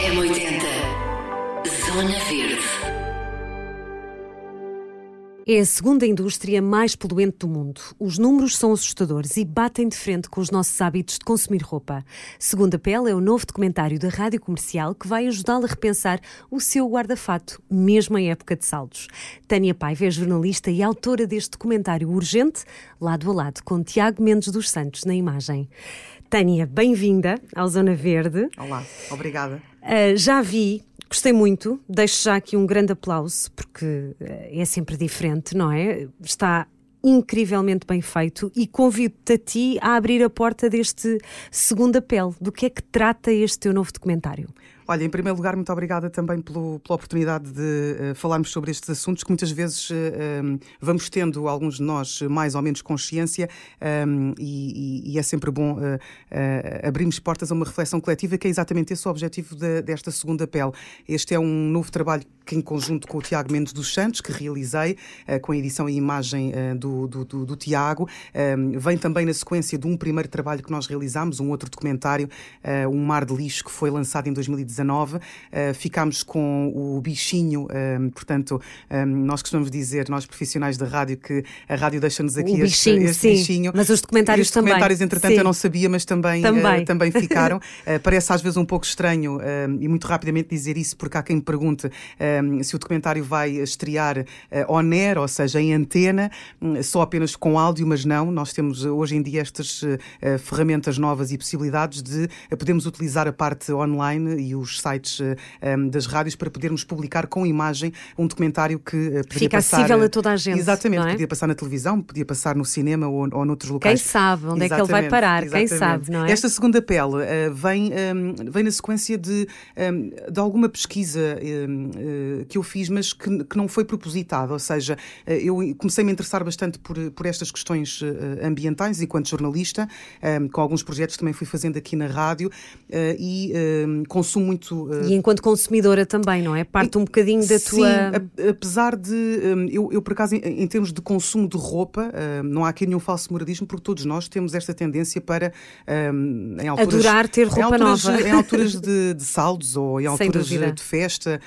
M80 Zona Verde É a segunda indústria mais poluente do mundo. Os números são assustadores e batem de frente com os nossos hábitos de consumir roupa. Segunda Pele é o novo documentário da Rádio Comercial que vai ajudá-lo a repensar o seu guarda-fato, mesmo em época de saldos. Tânia Paiva é jornalista e autora deste documentário urgente, lado a lado com Tiago Mendes dos Santos na imagem. Tânia, bem-vinda ao Zona Verde. Olá, obrigada. Uh, já vi, gostei muito, deixo já aqui um grande aplauso, porque é sempre diferente, não é? Está incrivelmente bem feito e convido-te a ti a abrir a porta deste Segunda Pele. Do que é que trata este teu novo documentário? Olha, em primeiro lugar, muito obrigada também pelo, pela oportunidade de uh, falarmos sobre estes assuntos que muitas vezes uh, um, vamos tendo, alguns de nós, mais ou menos consciência um, e, e, é sempre bom uh, abrirmos portas a uma reflexão coletiva, que é exatamente esse o objetivo de, desta segunda pele. Este é um novo trabalho que, em conjunto com o Tiago Mendes dos Santos, que realizei com a edição e imagem do, do, do, do Tiago, um, vem também na sequência de um primeiro trabalho que nós realizámos, um outro documentário, Um Mar de Lixo, que foi lançado em 2019 uh, ficámos com o bichinho, uh, portanto, um, nós costumamos dizer, nós profissionais da rádio, que a rádio deixa-nos aqui o bichinho, este, sim, bichinho. Mas os documentários os também. Os documentários, entretanto, sim. eu não sabia, mas também, também. Também ficaram. parece às vezes um pouco estranho e muito rapidamente dizer isso, porque há quem me pergunte se o documentário vai estrear on air, ou seja, em antena, um, só apenas com áudio, mas não. Nós temos hoje em dia estas ferramentas novas e possibilidades de podermos utilizar a parte online e os sites um, das rádios para podermos publicar com imagem um documentário que uh, podia Fica passar, acessível a toda a gente. Exatamente, é? podia passar na televisão, podia passar no cinema ou, ou noutros locais. Quem sabe onde exatamente, é que ele vai parar? Exatamente. Quem sabe, não é? Esta segunda pele uh, vem, um, vem na sequência de, um, de alguma pesquisa uh, que eu fiz, mas que, que, não foi propositada. Ou seja, eu comecei a me interessar bastante por, por estas questões ambientais enquanto jornalista, com alguns projetos também fui fazendo aqui na rádio e consumo muito. E enquanto consumidora também, não é? Parte um bocadinho da Sim, tua. apesar de. Um, eu, eu, por acaso, em, em, termos de consumo de roupa, um, não há aqui nenhum falso moradismo, porque todos nós temos esta tendência para. Um, em alturas, Adorar ter roupa em alturas, nova. Em alturas de, de saldos ou em alturas de festa,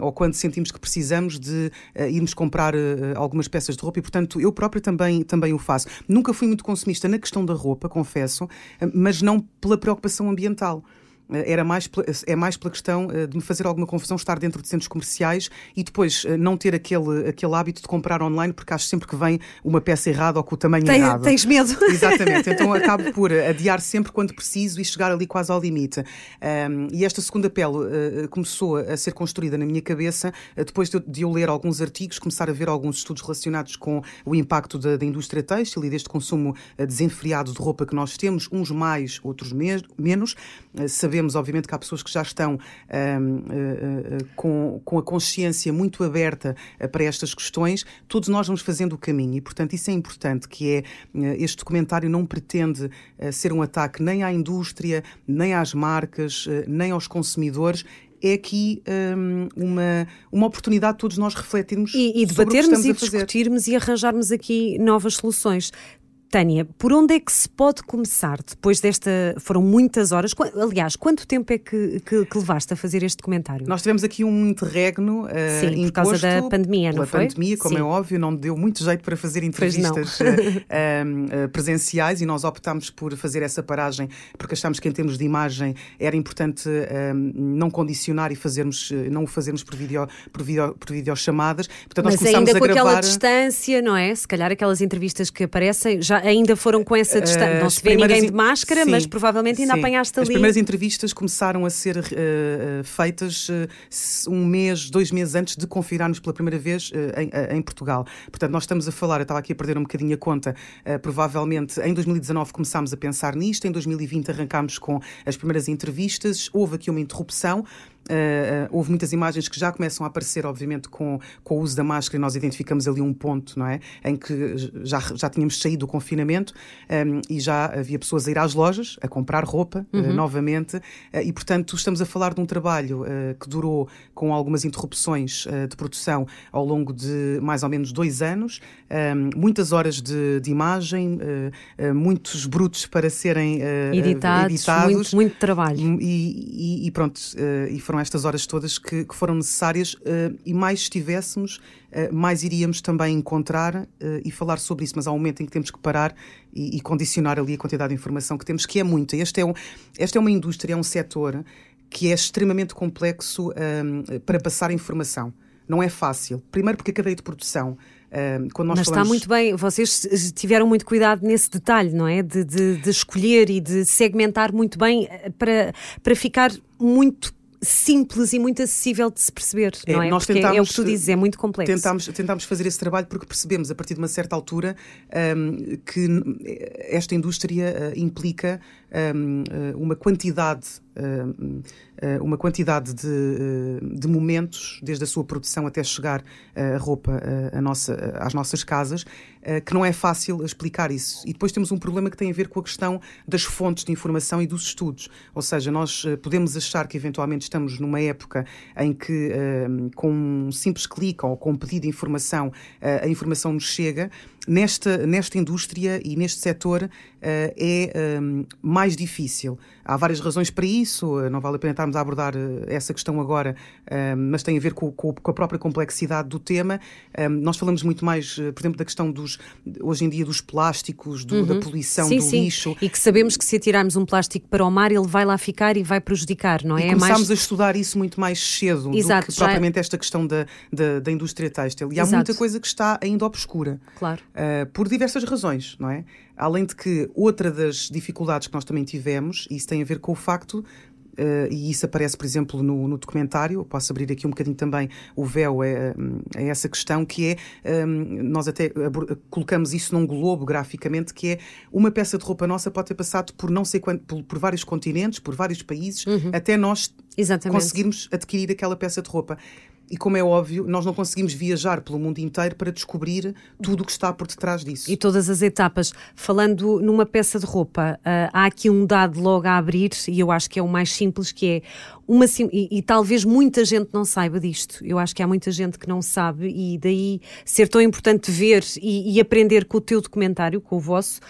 ou quando sentimos que precisamos de uh, irmos comprar uh, algumas peças de roupa e, portanto, eu própria também, também o faço. Nunca fui muito consumista na questão da roupa, confesso, mas não pela preocupação ambiental era mais, é mais pela questão de me fazer alguma confusão estar dentro de centros comerciais e depois não ter aquele, aquele hábito de comprar online porque acho sempre que vem uma peça errada ou com o tamanho Tem, errado. Tens medo? Exatamente, então acabo por adiar sempre quando preciso e chegar ali quase ao limite. Um, e esta segunda pele uh, começou a ser construída na minha cabeça uh, depois de, de, eu ler alguns artigos, começar a ver alguns estudos relacionados com o impacto da, da indústria têxtil e deste consumo uh, desenfreado de roupa que nós temos, uns mais, outros me menos. sabemos sabemos, obviamente, que há pessoas que já estão um, uh, uh, com, com a consciência muito aberta para estas questões. Todos nós vamos fazendo o caminho e, portanto, isso é importante, que é este documentário não pretende ser um ataque nem à indústria, nem às marcas, nem aos consumidores é aqui um, uma, uma oportunidade de todos nós refletirmos e, e debatermos e discutirmos e arranjarmos aqui novas soluções. Tânia, por onde é que se pode começar depois desta. Foram muitas horas. Aliás, quanto tempo é que, que, que levaste a fazer este documentário? Nós tivemos aqui um interregno. Uh, Sim, por causa da pandemia, não foi? pandemia, como Sim. é óbvio, não deu muito jeito para fazer entrevistas uh, uh, presenciais e nós optámos por fazer essa paragem porque achámos que, em termos de imagem, era importante não condicionar e fazermos, não o fazermos por, video, por, video, por videochamadas. Portanto, Mas nós ainda com gravar... aquela distância, não é? Se calhar aquelas entrevistas que aparecem já ainda foram com essa distância. Não se vê ninguém de máscara, sim, mas provavelmente ainda sim. apanhaste ali. As primeiras entrevistas começaram a ser uh, feitas uh, um mês, dois meses antes de confinarmos pela primeira vez uh, em, em, Portugal. Portanto, nós estamos a falar, eu estava aqui a perder um bocadinho a conta, provavelmente em 2019 começámos a pensar nisto, em 2020 arrancámos com as primeiras entrevistas, houve aqui uma interrupção Uh, houve muitas imagens que já começam a aparecer, obviamente, com, com o uso da máscara, e nós identificamos ali um ponto, não é? Em que já, já tínhamos saído do confinamento um, e já havia pessoas a ir às lojas a comprar roupa uhum. uh, novamente, uh, e portanto estamos a falar de um trabalho que durou com algumas interrupções de produção ao longo de mais ou menos dois anos, um, muitas horas de, de imagem, muitos brutos para serem editados, editados. Muito, muito trabalho. E, e, e pronto, e foram estas horas todas que, que foram necessárias uh, e mais estivéssemos, uh, mais iríamos também encontrar uh, e falar sobre isso, mas há um momento em que temos que parar e, e, condicionar ali a quantidade de informação que temos, que é muita. Este é um, esta é uma indústria, é um setor que é extremamente complexo um, para passar informação. Não é fácil. Primeiro porque a cadeia de produção quando nós Mas falamos... está muito bem, vocês tiveram muito cuidado nesse detalhe, não é? De, de, de, escolher e de segmentar muito bem para, para ficar muito simples e muito acessível de se perceber, é, não é? Nós tentámos, é o que tu dizes, é muito complexo. Tentámos, tentámos fazer esse trabalho porque percebemos, a partir de uma certa altura, um, que esta indústria uh, implica um, uh, uma quantidade uh, uma quantidade de, uh, de, momentos, desde a sua produção até chegar a roupa a nossa, às nossas casas, que não é fácil explicar isso. E depois temos um problema que tem a ver com a questão das fontes de informação e dos estudos. Ou seja, nós podemos achar que eventualmente estamos numa época em que, com um simples clique ou com um pedido de informação, a informação nos chega. Nesta, nesta indústria e neste setor é mais difícil. Há várias razões para isso, não vale a pena estarmos a abordar eh, essa questão agora, eh, mas tem a ver com, com a própria complexidade do tema. Eh, nós falamos muito mais, por exemplo, da questão dos, hoje em dia, dos plásticos, do, uhum. da poluição, sim, do sim. lixo. E que sabemos que se atirarmos um plástico para o mar, ele vai lá ficar e vai prejudicar, não é? E começámos mais... a estudar isso muito mais cedo Exato, do que propriamente esta questão da, da, da indústria têxtil. E há Exato. muita coisa que está ainda obscura. Claro. Uh, por diversas razões, não é? Além de que outra das dificuldades que nós também tivemos, e isso tem a ver com o facto Uh, e isso aparece, por exemplo, no, no, documentário. Posso abrir aqui um bocadinho também o véu a, a essa questão, que é, um, nós até colocamos isso num globo graficamente, que é uma peça de roupa nossa pode ter passado por não sei quanto, por, por vários continentes, por vários países, uhum. até nós Exatamente. conseguirmos adquirir aquela peça de roupa. E como é óbvio, nós não conseguimos viajar pelo mundo inteiro para descobrir tudo o que está por detrás disso. E todas as etapas. Falando numa peça de roupa, uh, há aqui um dado logo a abrir, e eu acho que é o mais simples, que é uma e, e, talvez muita gente não saiba disto. Eu acho que há muita gente que não sabe, e daí ser tão importante ver e, e aprender com o teu documentário, com o vosso,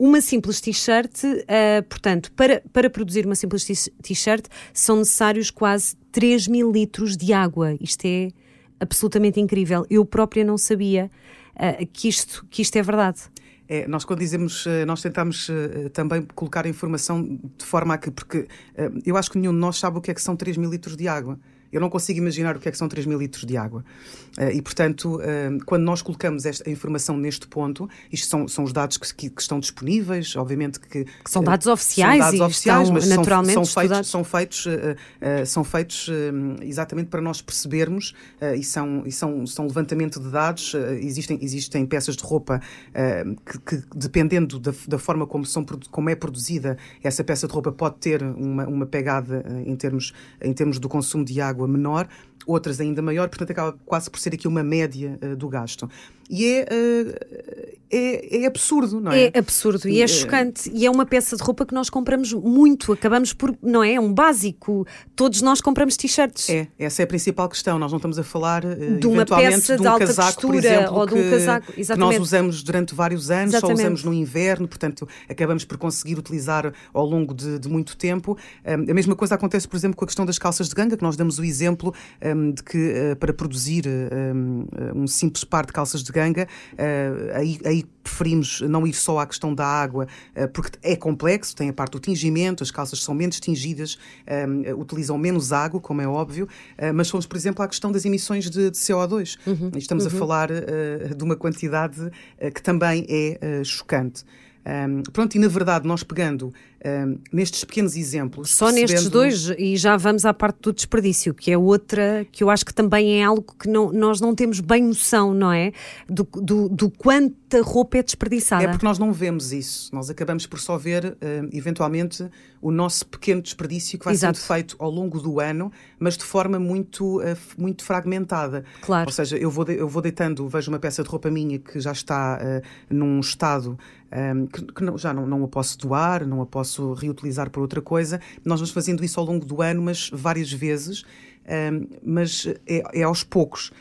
uma simples t-shirt, uh, portanto, para, para produzir uma simples t-shirt são necessários quase 3 mil litros de água. Isto é absolutamente incrível. Eu própria não sabia uh, que, isto, que isto é verdade. É, nós quando dizemos, eh, nós tentamos também colocar a informação de forma a que, porque eu acho que nenhum de nós sabe o que é que são 3 mil litros de água. Eu não consigo imaginar o que é que são 3 mil litros de água. Uh, e, portanto, uh, quando nós colocamos esta informação neste ponto, isto são, são os dados que, que, que estão disponíveis, obviamente que... que são dados oficiais são dados oficiais, mas naturalmente são, são feitos, são feitos, uh, são feitos exatamente para nós percebermos, e, são, e são, são levantamento de dados, existem, existem peças de roupa que, que, dependendo da, da forma como, são, como é produzida, essa peça de roupa pode ter uma, uma pegada em termos, em termos do consumo de água água menor, outras ainda maior, portanto acaba quase por ser aqui uma média uh, do gasto. E é, uh, é, é, absurdo, não é? É absurdo e é, é chocante. E é uma peça de roupa que nós compramos muito, acabamos por, não é? É um básico. Todos nós compramos t-shirts. É, essa é a principal questão. Nós não estamos a falar uh, de uma peça de, um alta casaco, por exemplo, ou de um casaco, que, que nós usamos durante vários anos, exatamente. só usamos no inverno, portanto acabamos por conseguir utilizar ao longo de, de muito tempo. Um, a mesma coisa acontece, por exemplo, com a questão das calças de ganga, que nós damos o exemplo um, de que uh, para produzir um, um simples par de calças de ganga ganga, uh, aí, aí, preferimos não ir só à questão da água, uh, porque é complexo, tem a parte do tingimento, as calças são menos tingidas, um, eh, utilizam menos água, como é óbvio, uh, mas fomos, por exemplo, à questão das emissões de, de CO2. Uhum, Estamos uhum. a falar de uma quantidade que também é chocante. Um, pronto, e na verdade, nós pegando nestes pequenos exemplos. Só nestes dois, e já vamos à parte do desperdício, que é outra que eu acho que também é algo que não, nós não temos bem noção, não é? Do, do, do quanta roupa é desperdiçada. É porque nós não vemos isso. Nós acabamos por só ver, uh, eventualmente, o nosso pequeno desperdício que vai Exato. sendo feito ao longo do ano, mas de forma muito, uh, muito fragmentada. Claro. Ou seja, eu vou, de, eu vou deitando, vejo uma peça de roupa minha que já está uh, num estado um, que, que não, já não, não a posso doar, não a posso reutilizar para outra coisa. Nós vamos fazendo isso ao longo do ano, mas várias vezes, um, mas é, é aos poucos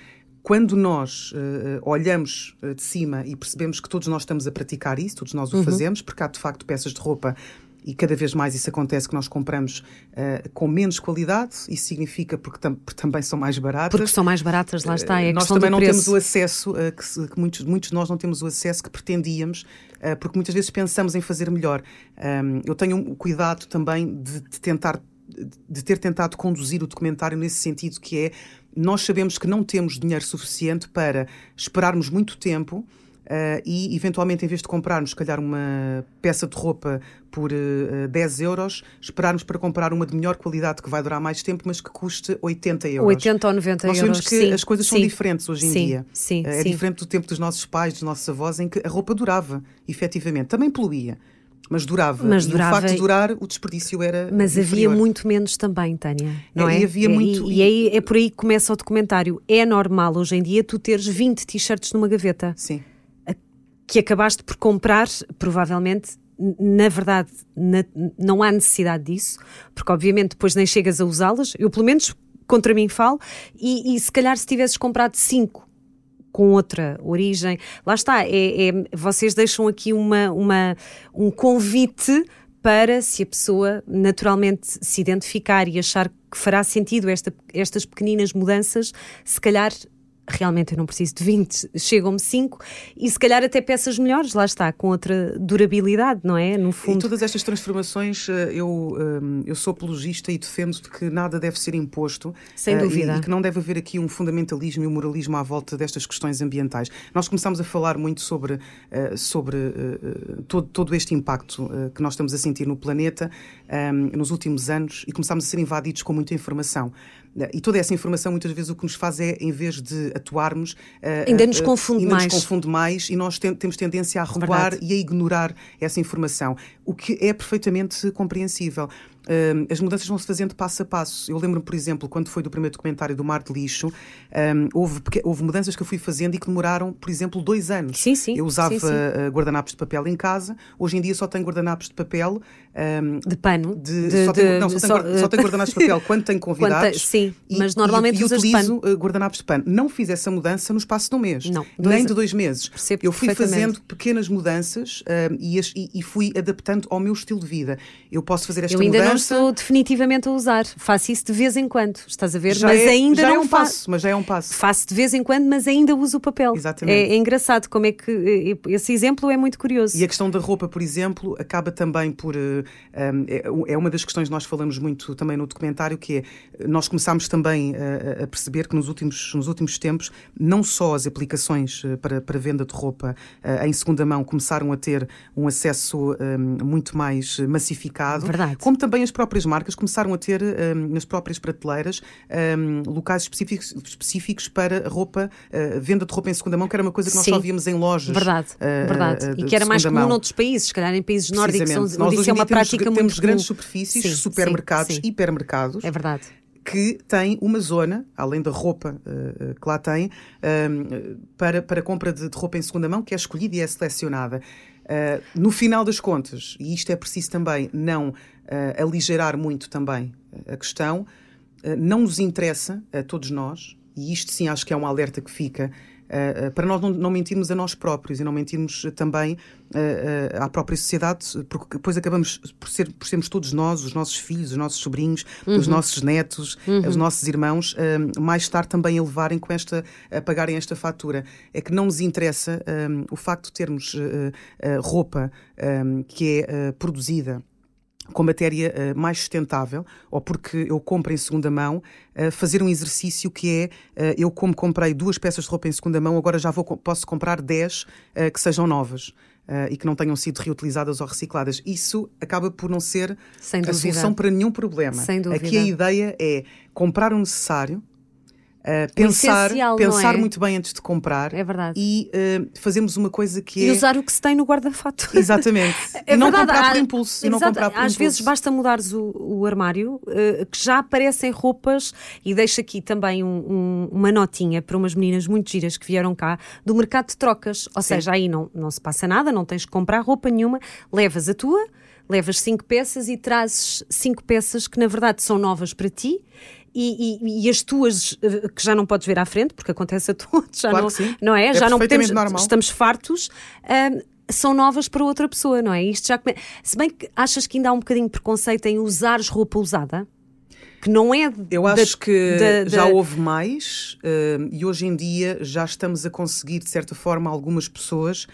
quando nós uh, olhamos de cima e percebemos que todos nós estamos a praticar isso, todos nós o uhum. fazemos, porque há de facto peças de roupa e cada vez mais isso acontece que nós compramos uh, com menos qualidade, isso significa porque, tam porque, também são mais baratas. Porque são mais baratas, lá está. É nós também não temos o acesso, uh, que, que, muitos, muitos de nós não temos o acesso que pretendíamos, uh, porque muitas vezes pensamos em fazer melhor. Um, eu tenho um cuidado também de, de tentar de ter tentado conduzir o documentário nesse sentido que é nós sabemos que não temos dinheiro suficiente para esperarmos muito tempo Uh, e, eventualmente, em vez de comprarmos, se calhar, uma peça de roupa por uh, eh, 10 euros, esperarmos para comprar uma de melhor qualidade que vai durar mais tempo, mas que custe 80 euros. 80 ou 90 Nós euros. Nós sabemos que sim, as coisas sim, são diferentes hoje em sim, dia. Sim, uh, é diferente do tempo dos nossos pais, dos nossos avós, em que a roupa durava, efetivamente. Também poluía. Mas durava. Mas e durava. o facto de durar, o desperdício era. Mas inferior. havia muito menos também, Tânia. Não é? E havia muito. E, e aí é por aí que começa o documentário. É normal hoje em dia tu teres 20 t-shirts numa gaveta. Sim que acabaste por comprar, provavelmente, na verdade, na, não há necessidade disso, porque obviamente depois nem chegas a usá-las. Eu, pelo menos, contra mim falo, e, e se calhar se tivesses comprado cinco com outra origem, lá está, é, é, vocês deixam aqui uma, uma, um convite para, se a pessoa naturalmente se identificar e achar que fará sentido esta, estas pequeninas mudanças, se calhar realmente eu não preciso de 20, chegam-me 5 e se calhar até peças melhores, lá está, com outra durabilidade, não é? No fundo. E todas estas transformações, eh, eu, eh, eu sou apologista e defendo de que nada deve ser imposto. Sem eh, dúvida. E, e que não deve haver aqui um fundamentalismo e um moralismo à volta destas questões ambientais. Nós começámos a falar muito sobre, sobre todo, todo este impacto que nós estamos a sentir no planeta nos últimos anos e começámos a ser invadidos com muita informação. E toda essa informação, muitas vezes, o que nos faz é, em vez de atuarmos. Eh, ainda nos eh, confunde ainda mais. nos confunde mais e nós tem, temos tendência a recuar Verdade. e a ignorar essa informação, o que é perfeitamente compreensível. Um, as mudanças vão se fazendo passo a passo. Eu lembro-me, por exemplo, quando foi do primeiro documentário do Mar de Lixo, um, houve, houve mudanças que eu fui fazendo e que demoraram, por exemplo, dois anos. Sim, sim. Eu usava sim, sim. Uh, guardanapos de papel em casa, hoje em dia só tenho guardanapos de papel. Um, de pano? De, de, só, tenho, não, só, só, tenho, só tenho guardanapos de papel quando tenho convidados. sim, e, mas normalmente e, e utilizo pano. guardanapos de pano. Não fiz essa mudança no espaço de um mês, não, nem de dois meses. Percebo eu fui fazendo pequenas mudanças e, e, fui adaptando ao meu estilo de vida. Eu posso fazer esta eu ainda mudança. Estou definitivamente a usar. Faço isso de vez em quando, estás a ver? Já mas é, ainda já não é um fa... passo, mas já é um passo. Faço de vez em quando, mas ainda uso o papel. Exatamente. É, é engraçado como é que eh, esse exemplo é muito curioso. E a questão da roupa, por exemplo, acaba também por uh, um, é uma das questões que nós falamos muito também no documentário, que é nós começámos também a, a perceber que nos últimos nos últimos tempos não só as aplicações para, para venda de roupa em segunda mão começaram a ter um acesso um, muito mais massificado, Verdade. como também as próprias marcas começaram a ter um, nas próprias prateleiras um, locais específicos, específicos para roupa, uh, venda de roupa em segunda mão, que era uma coisa que nós Sim. só víamos em lojas. Verdade, uh, verdade. E que era mais comum mão. noutros países, se calhar em países nórdicos, onde nós isso é uma temos, prática temos muito grandes comum. superfícies, sim, supermercados, sim, sim. hipermercados. É verdade que tem uma zona, além da roupa uh, que lá tem, um, para, para compra de, de, roupa em segunda mão, que é escolhida e é selecionada. Uh, no final das contas, e isto é preciso também não uh, aligerar muito também a questão, não nos interessa a todos nós, e isto sim acho que é um alerta que fica, Uh, para nós não, não, mentirmos a nós próprios e não mentirmos também uh, à própria sociedade, porque depois acabamos por, ser, por sermos todos nós, os nossos filhos, os nossos sobrinhos, uhum. os nossos netos, uhum. os nossos irmãos, mais tarde também a levarem com esta, a pagarem esta fatura. É que não nos interessa o facto de termos roupa que é produzida com matéria uh, mais sustentável, ou porque eu compro em segunda mão, uh, fazer um exercício que é, uh, eu como comprei duas peças de roupa em segunda mão, agora já vou, posso comprar 10 que sejam novas. e que não tenham sido reutilizadas ou recicladas. Isso acaba por não ser a solução para nenhum problema. Sem dúvida. Aqui a ideia é comprar o necessário, uh, pensar, pensar é? muito bem antes de comprar É verdade. e uh, fazemos uma coisa que E é. usar o que se tem no guarda-fato. Exatamente. É e não verdade, comprar por há- impulso. E não Exato, comprar por Às impulso. vezes basta mudares o, o armário, eh, que já aparecem roupas, e deixo aqui também um- um- uma notinha para umas meninas muito giras que vieram cá do mercado de trocas. Ou seja, aí não, não se passa nada, não tens que comprar roupa nenhuma, levas a tua, levas cinco peças e trazes cinco peças que na verdade são novas para ti. E, e- e as tuas, eh, que já não podes ver à frente, porque acontece a todos, já Claro não, que sim. não é? É já não podemos, normal. estamos fartos, são novas para outra pessoa, não é? Isto já come... Se bem que achas que ainda há um bocadinho de preconceito em usares roupa usada, que não é. Eu da- acho que da- da- já houve mais uh, e hoje em dia já estamos a conseguir, de certa forma, algumas pessoas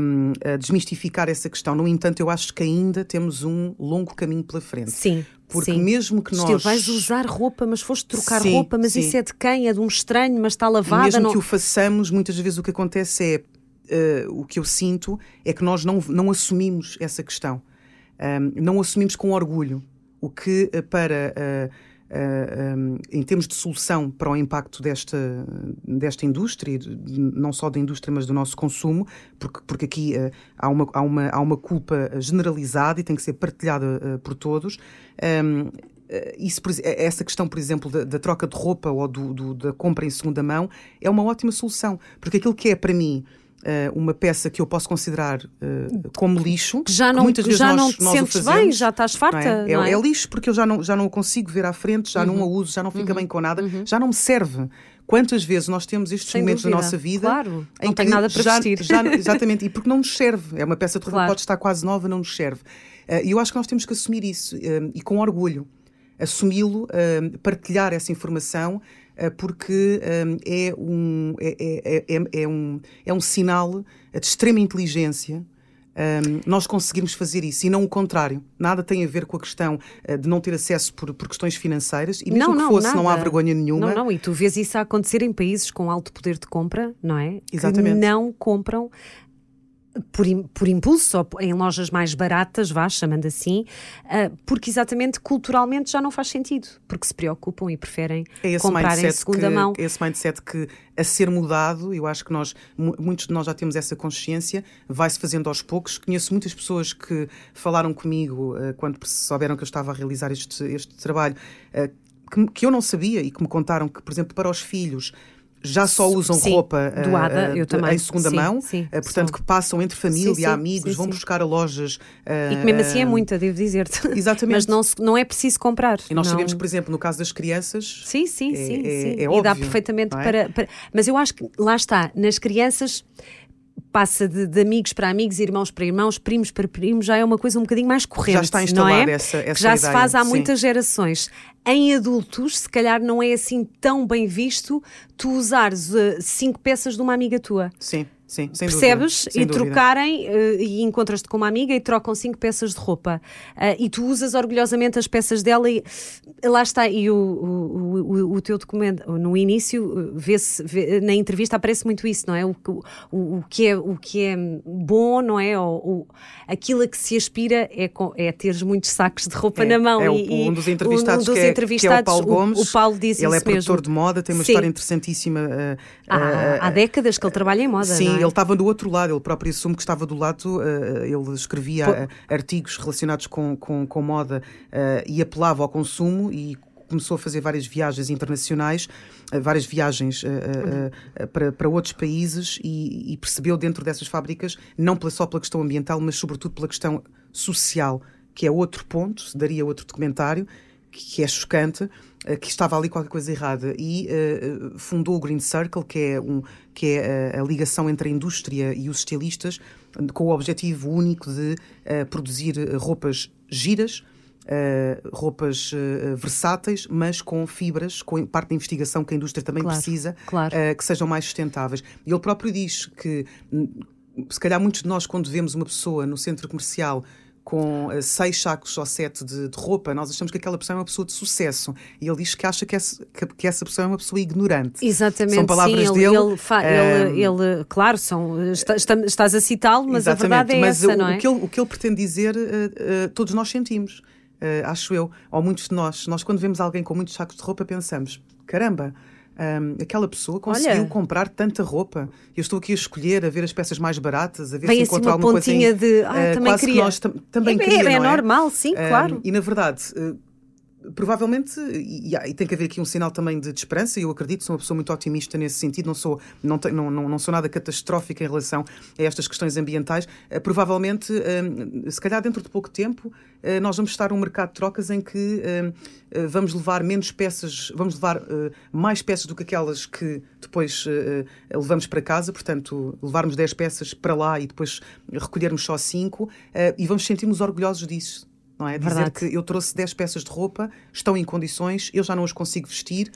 um, a desmistificar essa questão. No entanto, eu acho que ainda temos um longo caminho pela frente. Sim. Porque sim. mesmo que Estilo, nós. vais usar roupa, mas foste trocar Sim, roupa, mas sim. isso é de quem? É de um estranho, mas está lavada. mesmo não... que o façamos, muitas vezes o que acontece é. uh, o que eu sinto é que nós não, não assumimos essa questão. Um, não assumimos com orgulho. O que uh, para. uh, um, em termos de solução para o impacto desta, desta indústria, não só da indústria, mas do nosso consumo, porque, porque aqui uh, há, uma, há, uma, há uma culpa generalizada e tem que ser partilhada por todos. Eh, isso, essa questão, por exemplo, da, da troca de roupa ou do- do- da compra em segunda mão é uma ótima solução, porque aquilo que é para mim eh, uma peça que eu posso considerar eh, como lixo, Que já não, muitas vezes já nós, não te nós sentes fazemos, bem, já estás farta. não é? É- é? é lixo porque eu já não, já não o consigo ver à frente, já Uhum. não a uso, já não fica bem com nada, já não me serve. Quantas vezes nós temos estes Sem momentos dúvida. da nossa vida Claro, em não que nada para já, vestir. já- exatamente, e porque não nos serve. É uma peça de roupa Claro. que pode estar quase nova, não nos serve. Eh, E eu acho que nós temos que assumir isso eh, e com orgulho. Assumi-lo, eh, partilhar essa informação, eh, porque eh, é, um, é, é- é- é um, é um sinal de extrema inteligência um, nós conseguirmos fazer isso e não o contrário. Nada tem a ver com a questão uh, de não ter acesso por, por questões financeiras e mesmo não, que não, fosse, não há nada. vergonha nenhuma. Não, não, e tu vês isso a acontecer em países com alto poder de compra, não é? Exatamente. Que não compram por, por impulso ou em lojas mais baratas, vá, chamando assim, ah, porque exatamente culturalmente já não faz sentido, porque se preocupam e preferem É comprar em segunda que, mão. é esse mindset que a ser mudado, eu acho que nós, mu- muitos de nós já temos essa consciência, vai-se fazendo aos poucos. Conheço muitas pessoas que falaram comigo eh, quando souberam que eu estava a realizar este, este trabalho, que, que eu não sabia e que me contaram que, por exemplo, para os filhos já só usam Sim, roupa eh, doada, eu também. em segunda Sim, mão, sim, eh, portanto, que passam entre família, amigos, vão buscar a lojas. E que mesmo assim é muita, devo dizer-te. Exatamente. Mas não, não é preciso comprar. E nós não... sabemos por exemplo, no caso das crianças, Sim, sim, É- sim. é- sim. é e dá óbvio, perfeitamente é? para, para- Mas eu acho que lá está, nas crianças passa de, de amigos para amigos, irmãos para irmãos, primos para primos, já é uma coisa um bocadinho mais corrente. está não instalada é? essa- essa que já se ideia, faz há sim. muitas gerações. Em adultos, se calhar não é assim tão bem visto tu usares eh, cinco peças de uma amiga tua. sim, sim, sem Percebes? dúvida. sem e dúvida. trocarem, eh, e encontras-te com uma amiga e trocam cinco peças de roupa. Ah, e tu usas orgulhosamente as peças dela e lá está. E o, o, o, o teu documento, no início, eh, vê-se, vê- na entrevista aparece muito isso, não é? O, que- o, o, que, é o que é bom, não é? O, aquilo a que se aspira é, com, é teres muitos sacos de roupa É, na mão. é o- e, um dos entrevistados, um dos que, é, entrevistados, que é o Paulo Gomes. O, Paulo diz ele é produtor mesmo. de moda, tem uma Sim. história interessantíssima. uh, Há, uh, há décadas que ele trabalha em moda. Sim? Ele estava do outro lado, ele próprio assume que estava do lado, uh, ele escrevia uh, artigos relacionados com, com, com moda uh, e apelava ao consumo e começou a fazer várias viagens internacionais, uh, várias viagens uh, uh, uh, para, para outros países e, e percebeu dentro dessas fábricas, não só pela questão ambiental, mas sobretudo pela questão social, que é outro ponto, daria outro documentário, que que é chocante, eh, que estava ali qualquer coisa errada e eh, fundou o Green Circle, que é, um, que é a, a ligação entre a indústria e os estilistas, com o objetivo único de eh, produzir eh, roupas giras, eh, roupas eh, versáteis, mas com fibras, com parte da investigação que a indústria também Claro, precisa, claro. eh, que sejam mais sustentáveis. E ele próprio diz que, hum, se calhar, muitos de nós, quando vemos uma pessoa no centro comercial com uh, seis sacos ou sete de, de, roupa, nós achamos que aquela pessoa é uma pessoa de sucesso. E ele diz que acha que essa, que, que essa pessoa é uma pessoa ignorante. Exatamente. São palavras sim, dele. Ele, ele, ele, ele, claro, são, está, estás a citá-lo, mas a verdade é mas essa, o, não é? O que ele, o que ele pretende dizer, uh, uh, todos nós sentimos, acho eu, ou muitos de nós. Nós, quando vemos alguém com muitos sacos de roupa, pensamos: caramba. Um, aquela pessoa conseguiu Olha, comprar tanta roupa. Eu estou aqui a escolher, a ver as peças mais baratas, a ver Vem se assim encontro uma alguma coisa. pontinha em- de, ah, eh, também quase queria. que nós tam- também É- queria, é é? normal, sim, Um, claro. E na verdade, eh, provavelmente, e, e tem que haver aqui um sinal também de, de esperança, eu acredito, sou uma pessoa muito otimista nesse sentido, não sou, não, te- não, não, não sou nada catastrófica em relação a estas questões ambientais. Eh, provavelmente, eh, se calhar dentro de pouco tempo, eh, nós vamos estar num mercado de trocas em que eh, eh, vamos levar menos peças, vamos levar mais peças do que aquelas que depois levamos para casa, portanto, levarmos 10 peças para lá e depois recolhermos só 5, e vamos sentir-nos orgulhosos disso. Não é? Dizer Verdade. que eu trouxe 10 peças de roupa, estão em condições, eu já não as consigo vestir.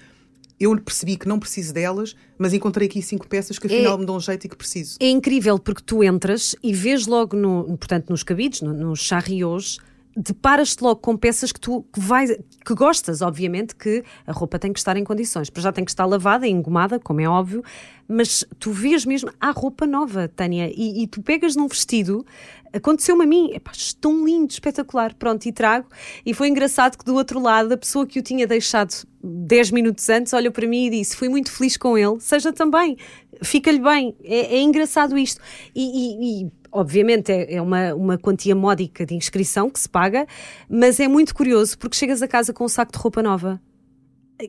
Eu percebi que não preciso delas, mas encontrei aqui cinco peças que afinal É- me dão um jeito e que preciso. É incrível porque tu entras e vês logo, no, portanto, nos cabides, no- nos charriots, deparas-te logo com peças que tu que vais, que gostas, obviamente que a roupa tem que estar em condições, para já tem que estar lavada engomada, como é óbvio, mas tu vês mesmo, há roupa nova, Tânia, e, e tu pegas num vestido, aconteceu-me a mim, epá, tão lindo, espetacular, pronto, e trago, e foi engraçado que do outro lado, a pessoa que o tinha deixado 10 minutos antes olhou para mim e disse, fui muito feliz com ele, seja também, fica-lhe bem, é, é engraçado isto, e, e- e, obviamente é, é uma, uma quantia módica de inscrição que se paga, mas é muito curioso porque chegas a casa com um saco de roupa nova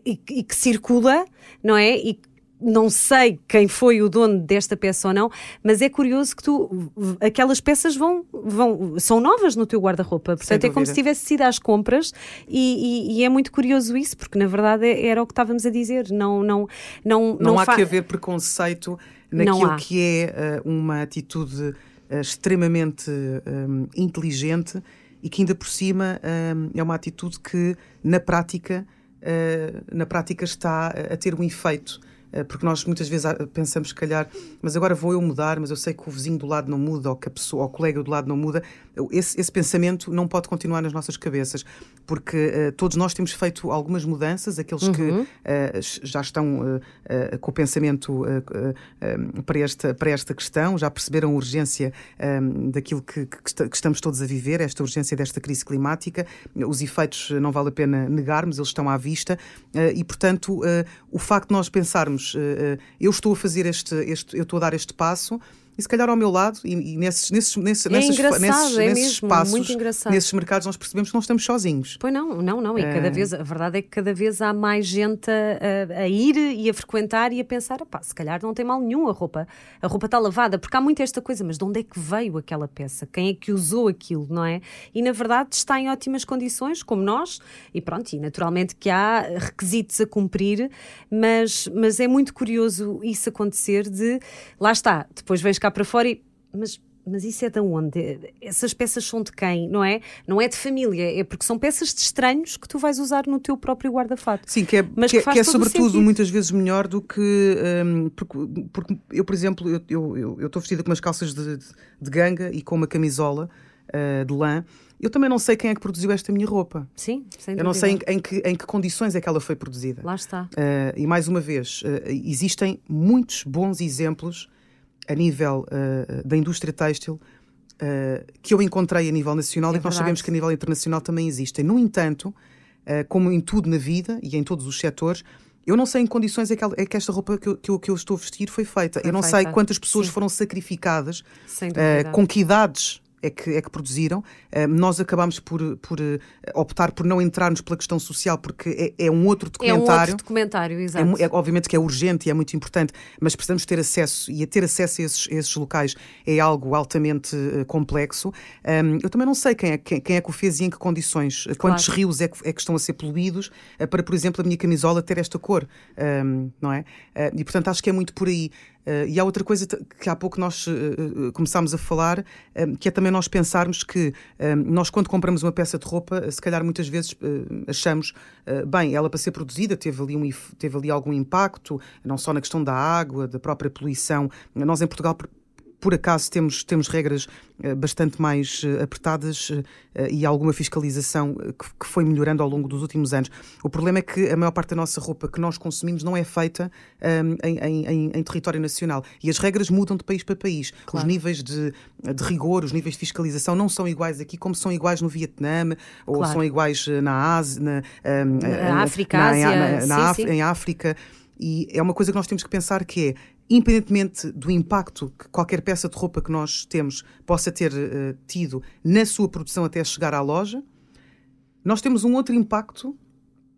e, e que circula, não é? E não sei quem foi o dono desta peça ou não, mas é curioso que tu aquelas peças vão, vão são novas no teu guarda-roupa. Portanto, é como se tivesse sido às compras e, e- e é muito curioso isso, porque na verdade é- era o que estávamos a dizer. Não, não, não, Não, há fa- que haver preconceito Não naquilo há. que é eh, uma atitude extremamente eh, inteligente e que ainda por cima eh, é uma atitude que na prática eh, na prática está a ter um efeito Eh, porque nós muitas vezes ah, pensamos, se calhar, mas agora vou eu mudar, mas eu sei que o vizinho do lado não muda, ou que a pessoa, ou o colega do lado não muda. Esse, esse pensamento não pode continuar nas nossas cabeças, porque eh, todos nós temos feito algumas mudanças, aqueles que eh, já estão eh, com o pensamento para, esta, para esta questão, já perceberam a urgência daquilo que, que que estamos todos a viver, esta urgência desta crise climática. Os efeitos não vale a pena negarmos, eles estão à vista, e portanto, o facto de nós pensarmos, eu estou a fazer este, este, eu estou a dar este passo. E se calhar ao meu lado, e, e nesses, nesses, nesses, É nessas, nesses, é nesses mesmo, espaços, nesses mercados, nós percebemos que não estamos sozinhos. Pois não, não, não. E É. cada vez, a verdade é que cada vez há mais gente a, a- a ir e a frequentar e a pensar, pá, se calhar não tem mal nenhum a roupa. A roupa está lavada, porque há muito esta coisa, mas de onde é que veio aquela peça? Quem é que usou aquilo, não é? E na verdade está em ótimas condições, como nós, e pronto, e naturalmente que há requisitos a cumprir, mas, mas é muito curioso isso acontecer de, lá está, depois vens cá para fora e, mas mas isso é de onde? Essas peças são de quem, não é? Não é de família, é porque são peças de estranhos que tu vais usar no teu próprio guarda-fato. Sim, que é, Mas que, que é- faz que é sobretudo muitas vezes melhor do que. hum, porque, porque eu, por exemplo, eu estou eu, eu vestida com umas calças de, de, de ganga e com uma camisola ah, de lã. Eu também não sei quem é que produziu esta minha roupa. Sim, sem Eu não dúvida. sei em, em que, em que condições é que ela foi produzida. Lá está. Ah, e mais uma vez, ah, existem muitos bons exemplos a nível ah, da indústria têxtil ah, que eu encontrei a nível nacional É e que nós sabemos que a nível internacional também existem. No entanto, ah, como em tudo na vida e em todos os setores, eu não sei em condições é que, é que esta roupa que eu, que, eu, que eu estou a vestir foi feita. Eu não sei quantas pessoas Sim. foram sacrificadas, com que idades é que, é que produziram. Ah, nós acabámos por, por ah, optar por não entrarmos pela questão social, porque é, é um outro É um documentário. outro documentário, É, exato. mu- é- obviamente que é urgente e é muito importante, mas precisamos ter acesso, e a ter acesso a esses, a esses locais é algo altamente eh, complexo. Ahm, eu também não sei quem é, quem, quem é que o fez e em que condições, quantos rios é que, é que estão a ser poluídos eh, para, por exemplo, a minha camisola ter esta cor, ahm, não é? E portanto acho que é muito por aí. Ah, e há outra coisa que há pouco nós eh, eh, começámos a falar, que é também nós pensarmos que nós, quando compramos uma peça de roupa, se calhar muitas vezes eh, achamos, eh, bem, ela para ser produzida teve ali, um, teve ali algum impacto, não só na questão da água, da própria poluição. Nós em Portugal por acaso temos, temos regras uh, bastante mais uh, apertadas e alguma fiscalização que, foi melhorando ao longo dos últimos anos. O problema é que a maior parte da nossa roupa que nós consumimos não é feita um, em, em, em, território nacional. E as regras mudam de país para país. Claro. Os níveis de, de, rigor, os níveis de fiscalização não são iguais aqui, como são iguais no Vietnã ou claro. são iguais na Ásia, na, um, na África, na, Ásia, na, sim, sim. em África. E é uma coisa que nós temos que pensar que é, independentemente do impacto que qualquer peça de roupa que nós temos possa ter uh, tido na sua produção até chegar à loja, nós temos um outro impacto.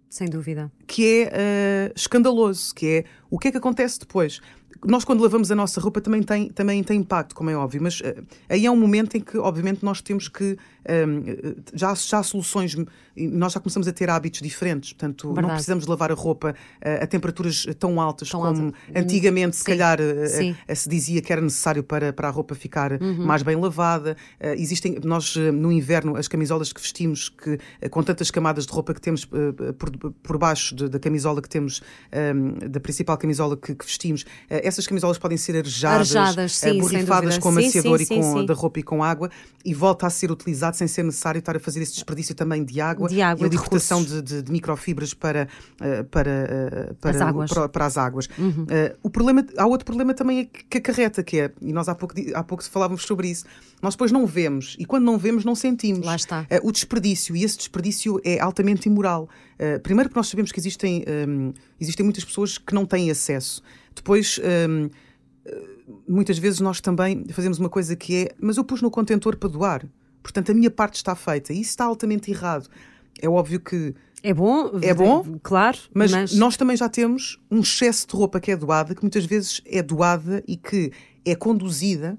Sem dúvida. Que é uh, escandaloso, que é o que é que acontece depois. Nós, quando lavamos a nossa roupa, também tem, também tem impacto, como é óbvio, mas uh, aí é um momento em que, obviamente, nós temos que. Um, ehm, já, já há soluções, nós já começamos a ter hábitos diferentes, portanto, Verdade. não precisamos lavar a roupa uh, a temperaturas tão altas tão como alta. antigamente, se calhar, se dizia que era necessário para, para a roupa ficar uhum. mais bem lavada. existem, nós, no inverno, as camisolas que vestimos, que, com tantas camadas de roupa que temos por, por baixo de, da camisola que temos, um, ehm, da principal camisola que, que vestimos, essas camisolas podem ser arejadas, arejadas eh, sim, borrifadas com amaciador e com, da roupa e com água e volta a ser utilizado sem ser necessário estar a fazer esse desperdício também de água, de água e a libertação de, de, de, microfibras para, eh, para, eh, para, as águas. Para, para as águas. Uhum. Uh, o problema, há outro problema também que acarreta, que é, e nós há pouco, há pouco falávamos sobre isso, nós depois não vemos e quando não vemos não sentimos. Lá está. O desperdício, e esse desperdício é altamente imoral. Primeiro que nós sabemos que existem, um, existem muitas pessoas que não têm acesso. Depois, hum, muitas vezes nós também fazemos uma coisa que é, mas eu pus no contentor para doar, portanto a minha parte está feita. E isso está altamente errado. É óbvio que. É bom, é bom, claro, mas, mas, nós também já temos um excesso de roupa que é doada, que muitas vezes é doada e que é conduzida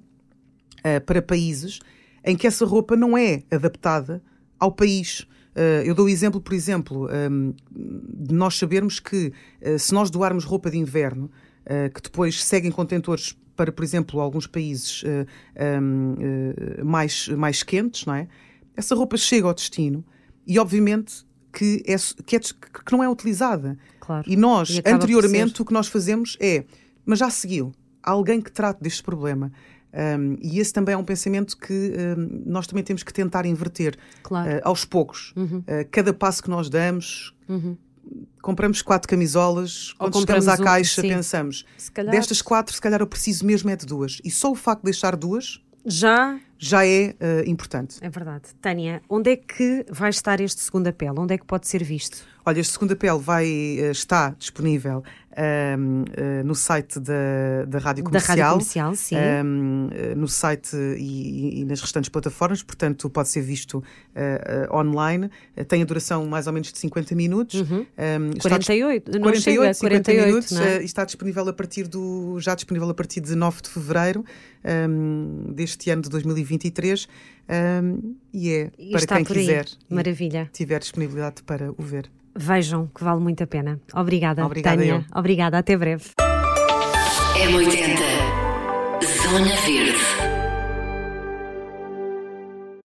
uh, para países em que essa roupa não é adaptada ao país. Uh, eu dou o exemplo, por exemplo, um, de nós sabermos que uh, se nós doarmos roupa de inverno, que depois seguem contentores para, por exemplo, alguns países eh, uh, eh, mais, mais quentes, não é? Essa roupa chega ao destino e, obviamente, que, é, que, é, que não é utilizada. Claro. E nós, e anteriormente, o que nós fazemos é, mas já seguiu, há alguém que trate deste problema. Um, e esse também é um pensamento que um, nós também temos que tentar inverter claro. uh, aos poucos. Uhum. Uh, cada passo que nós damos, uhum compramos quatro camisolas, quando chegamos à caixa, pensamos, calhar... destas quatro, se calhar eu preciso mesmo é de duas. E só o facto de deixar duas já já é uh, importante. É verdade. Tânia, onde é que vai estar este segundo apelo? Onde é que pode ser visto? Olha, este segundo apelo vai, uh, está disponível um, uh, no site da, da Rádio Comercial. Da Rádio Comercial, sim. Um, no site e, e, nas restantes plataformas, portanto pode ser visto uh, online. tem a duração mais ou menos de 50 minutos. Uhum. Um, 48, não 48, chega, 50 48, minutos. É? está disponível a partir do, já disponível a partir de 9 de fevereiro deste ano de 2023. e é e para quem quiser. Maravilha. Tiver disponibilidade para o ver. Vejam que vale muito a pena. Obrigada, Obrigada Tânia. Eu. Obrigada, até breve. M80 Zona Verde